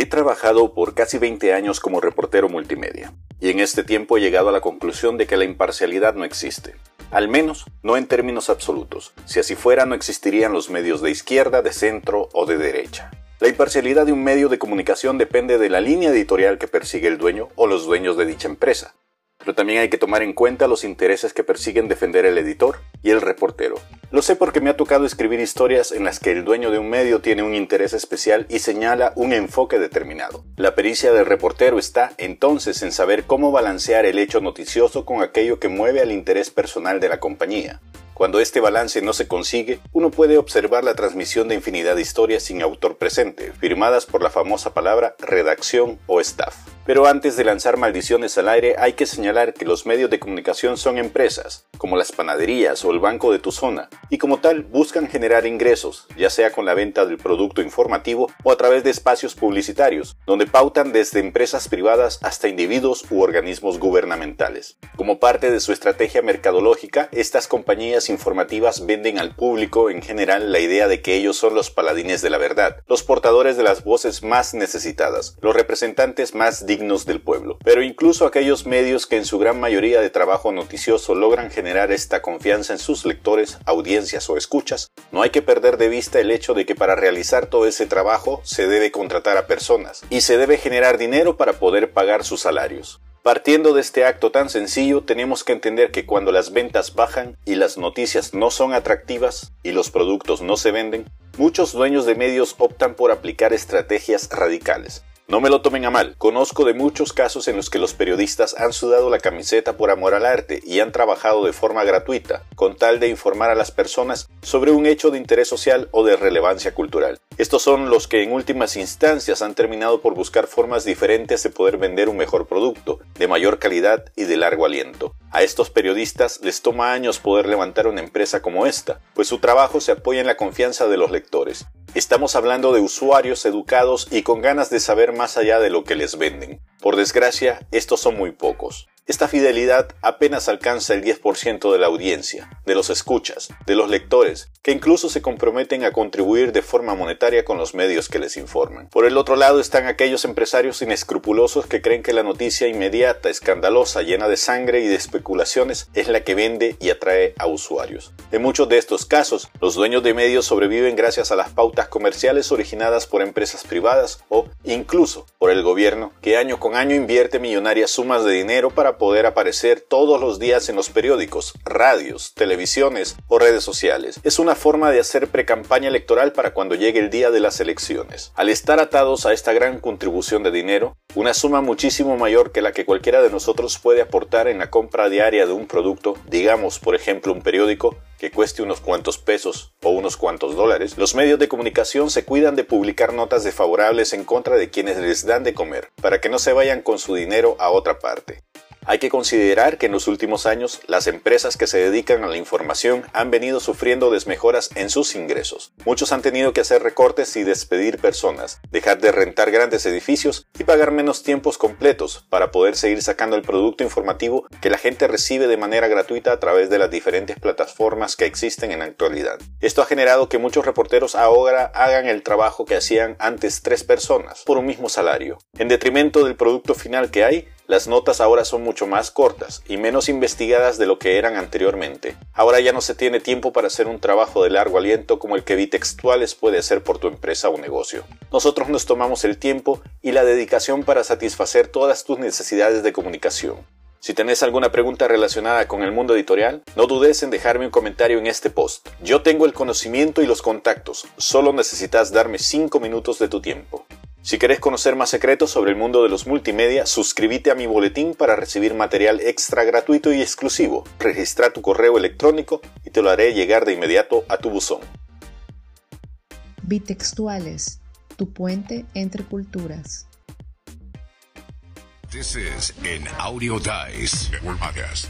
He trabajado por casi 20 años como reportero multimedia, y en este tiempo he llegado a la conclusión de que la imparcialidad no existe. Al menos no en términos absolutos. Si así fuera, no existirían los medios de izquierda, de centro o de derecha. La imparcialidad de un medio de comunicación depende de la línea editorial que persigue el dueño o los dueños de dicha empresa. Pero también hay que tomar en cuenta los intereses que persiguen defender el editor y el reportero. Lo sé porque me ha tocado escribir historias en las que el dueño de un medio tiene un interés especial y señala un enfoque determinado. La pericia del reportero está entonces en saber cómo balancear el hecho noticioso con aquello que mueve al interés personal de la compañía. Cuando este balance no se consigue, uno puede observar la transmisión de infinidad de historias sin autor presente, firmadas por la famosa palabra redacción o staff. Pero antes de lanzar maldiciones al aire hay que señalar que los medios de comunicación son empresas, como las panaderías o el banco de tu zona, y como tal buscan generar ingresos, ya sea con la venta del producto informativo o a través de espacios publicitarios, donde pautan desde empresas privadas hasta individuos u organismos gubernamentales. Como parte de su estrategia mercadológica, estas compañías informativas venden al público en general la idea de que ellos son los paladines de la verdad, los portadores de las voces más necesitadas, los representantes más dignos del pueblo. Pero incluso aquellos medios que en su gran mayoría de trabajo noticioso logran generar esta confianza en sus lectores, audiencias o escuchas, no hay que perder de vista el hecho de que para realizar todo ese trabajo se debe contratar a personas y se debe generar dinero para poder pagar sus salarios. Partiendo de este acto tan sencillo, tenemos que entender que cuando las ventas bajan y las noticias no son atractivas y los productos no se venden, muchos dueños de medios optan por aplicar estrategias radicales, no me lo tomen a mal, conozco de muchos casos en los que los periodistas han sudado la camiseta por amor al arte y han trabajado de forma gratuita, con tal de informar a las personas sobre un hecho de interés social o de relevancia cultural. Estos son los que en últimas instancias han terminado por buscar formas diferentes de poder vender un mejor producto, de mayor calidad y de largo aliento. A estos periodistas les toma años poder levantar una empresa como esta, pues su trabajo se apoya en la confianza de los lectores. Estamos hablando de usuarios educados y con ganas de saber más allá de lo que les venden. Por desgracia, estos son muy pocos. Esta fidelidad apenas alcanza el 10% de la audiencia, de los escuchas, de los lectores, que incluso se comprometen a contribuir de forma monetaria con los medios que les informan. Por el otro lado están aquellos empresarios inescrupulosos que creen que la noticia inmediata, escandalosa, llena de sangre y de especulaciones es la que vende y atrae a usuarios. En muchos de estos casos, los dueños de medios sobreviven gracias a las pautas comerciales originadas por empresas privadas o incluso por el gobierno, que año con año invierte millonarias sumas de dinero para poder aparecer todos los días en los periódicos, radios, televisiones o redes sociales. Es una forma de hacer precampaña electoral para cuando llegue el día de las elecciones. Al estar atados a esta gran contribución de dinero, una suma muchísimo mayor que la que cualquiera de nosotros puede aportar en la compra diaria de un producto, digamos por ejemplo un periódico, que cueste unos cuantos pesos o unos cuantos dólares, los medios de comunicación se cuidan de publicar notas desfavorables en contra de quienes les dan de comer, para que no se vayan con su dinero a otra parte. Hay que considerar que en los últimos años las empresas que se dedican a la información han venido sufriendo desmejoras en sus ingresos. Muchos han tenido que hacer recortes y despedir personas, dejar de rentar grandes edificios y pagar menos tiempos completos para poder seguir sacando el producto informativo que la gente recibe de manera gratuita a través de las diferentes plataformas que existen en la actualidad. Esto ha generado que muchos reporteros ahora hagan el trabajo que hacían antes tres personas por un mismo salario. En detrimento del producto final que hay, las notas ahora son mucho más cortas y menos investigadas de lo que eran anteriormente. Ahora ya no se tiene tiempo para hacer un trabajo de largo aliento como el que Bitextuales puede hacer por tu empresa o negocio. Nosotros nos tomamos el tiempo y la dedicación para satisfacer todas tus necesidades de comunicación. Si tenés alguna pregunta relacionada con el mundo editorial, no dudes en dejarme un comentario en este post. Yo tengo el conocimiento y los contactos, solo necesitas darme 5 minutos de tu tiempo. Si querés conocer más secretos sobre el mundo de los multimedia, suscríbete a mi boletín para recibir material extra gratuito y exclusivo. Registra tu correo electrónico y te lo haré llegar de inmediato a tu buzón. Bitextuales, tu puente entre culturas. This is an Audio Dice Network Podcast.